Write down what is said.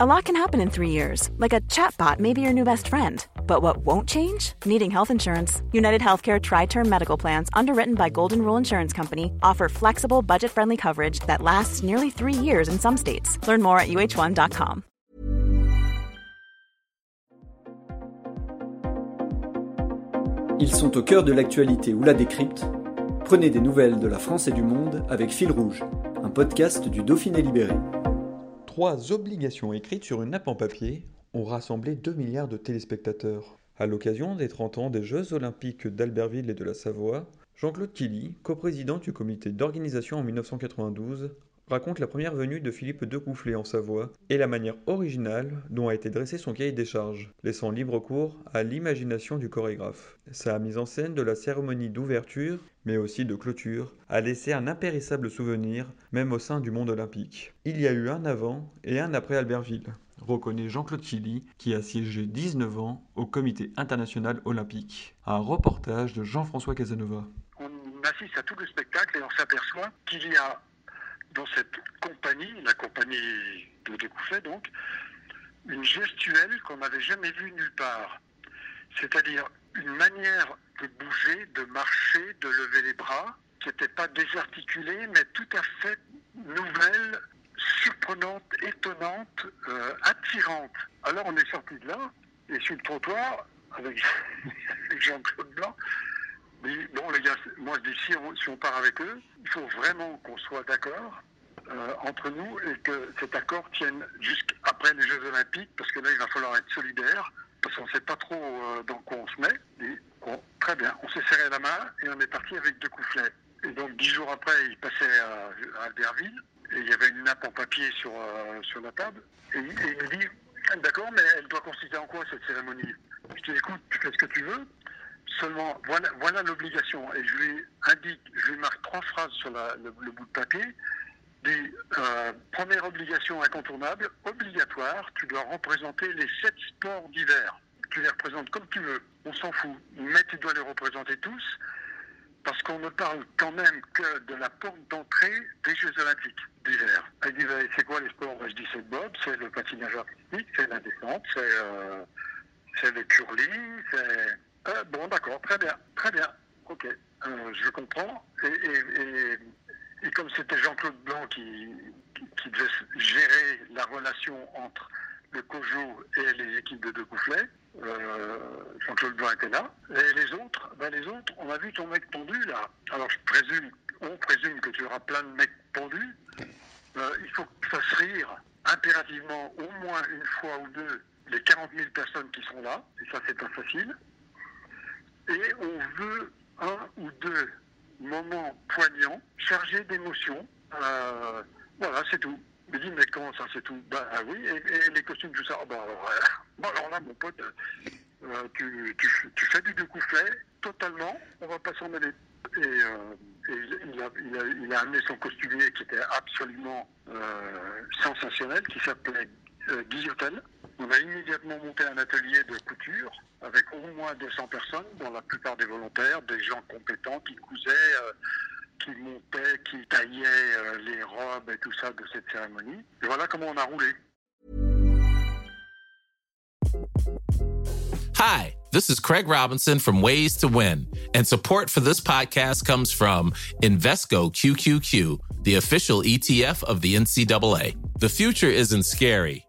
A lot can happen in three years, like a chatbot may be your new best friend. But what won't change? Needing health insurance. United Healthcare Tri Term Medical Plans, underwritten by Golden Rule Insurance Company, offer flexible, budget friendly coverage that lasts nearly three years in some states. Learn more at uh1.com. Ils sont au cœur de l'actualité ou la décrypte. Prenez des nouvelles de la France et du monde avec Fil Rouge, un podcast du Dauphiné Libéré. Trois obligations écrites sur une nappe en papier ont rassemblé 2 milliards de téléspectateurs. À l'occasion des 30 ans des Jeux olympiques d'Albertville et de la Savoie, Jean-Claude Killy, coprésident du comité d'organisation en 1992, raconte la première venue de Philippe Decoufflé en Savoie et la manière originale dont a été dressé son cahier des charges, laissant libre cours à l'imagination du chorégraphe. Sa mise en scène de la cérémonie d'ouverture, mais aussi de clôture, a laissé un impérissable souvenir, même au sein du monde olympique. Il y a eu un avant et un après Albertville reconnaît Jean-Claude Chili, qui a siégé 19 ans au Comité international olympique. Un reportage de Jean-François Casanova. On assiste à tout le spectacle et on s'aperçoit qu'il y a dans cette compagnie, la compagnie de Découffet donc, une gestuelle qu'on n'avait jamais vue nulle part. C'est-à-dire une manière de bouger, de marcher, de lever les bras, qui n'était pas désarticulée, mais tout à fait nouvelle, surprenante, étonnante, euh, attirante. Alors on est sorti de là, et sur le trottoir, avec Jean-Claude Blanc, bon les gars, moi je dis si on, part avec eux, il faut vraiment qu'on soit d'accord euh, entre nous et que cet accord tienne jusqu'après les Jeux Olympiques, parce que là il va falloir être solidaire, parce qu'on ne sait pas trop euh, dans quoi on se met. Et, très bien, on s'est serré la main et on est parti avec deux coufflets. Et donc dix jours après, il passait à, Albertville et il y avait une nappe en papier sur, euh, sur la table. Et, et il me dit, d'accord, mais elle doit consister en quoi cette cérémonie? Je dis, écoute, tu fais ce que tu veux, Seulement, voilà, voilà l'obligation. Et je lui indique, je lui marque trois phrases sur le, bout de papier. Des, euh, première obligation incontournable, obligatoire, tu dois représenter les sept sports d'hiver. Tu les représentes comme tu veux, on s'en fout. Mais tu dois les représenter tous, parce qu'on ne parle quand même que de la porte d'entrée des Jeux Olympiques d'hiver. Elle dit, c'est quoi les sports? Je dis, c'est le bob, c'est le patinage artistique, c'est la descente, c'est euh, le curling, c'est euh, bon, d'accord, très bien, très bien. Ok, euh, je comprends. Et, comme c'était Jean-Claude Blanc qui, devait gérer la relation entre le COJO et les équipes de deux euh, Jean-Claude Blanc était là. Et les autres, ben les autres, on a vu ton mec pendu là. Alors je présume, on présume que tu auras plein de mecs pendus. il faut que tu fasses rire impérativement au moins une fois ou deux les 40 000 personnes qui sont là. Et ça, c'est pas facile veut un ou deux moments poignants, chargés d'émotions. Euh, voilà, c'est tout. Me dit, mais comment ça, c'est tout? Bah oui, et, les costumes, tout ça. Oh, alors, là, mon pote, euh, tu, tu, fais du découflet totalement, on va pas s'en mêler. Et, il, a, il, a, il, a, amené son costumier qui était absolument sensationnel, qui s'appelait Guillotel. On a immédiatement monté un atelier de couture avec au moins 200 personnes, dont la plupart des volontaires, des gens compétents qui cousaient, euh, qui montaient, qui taillaient euh, les robes et tout ça de cette cérémonie. Et voilà comment on a roulé. Hi, this is Craig Robinson from Ways to Win, and support for this podcast comes from Invesco QQQ, the official ETF of the NCAA. The future isn't scary.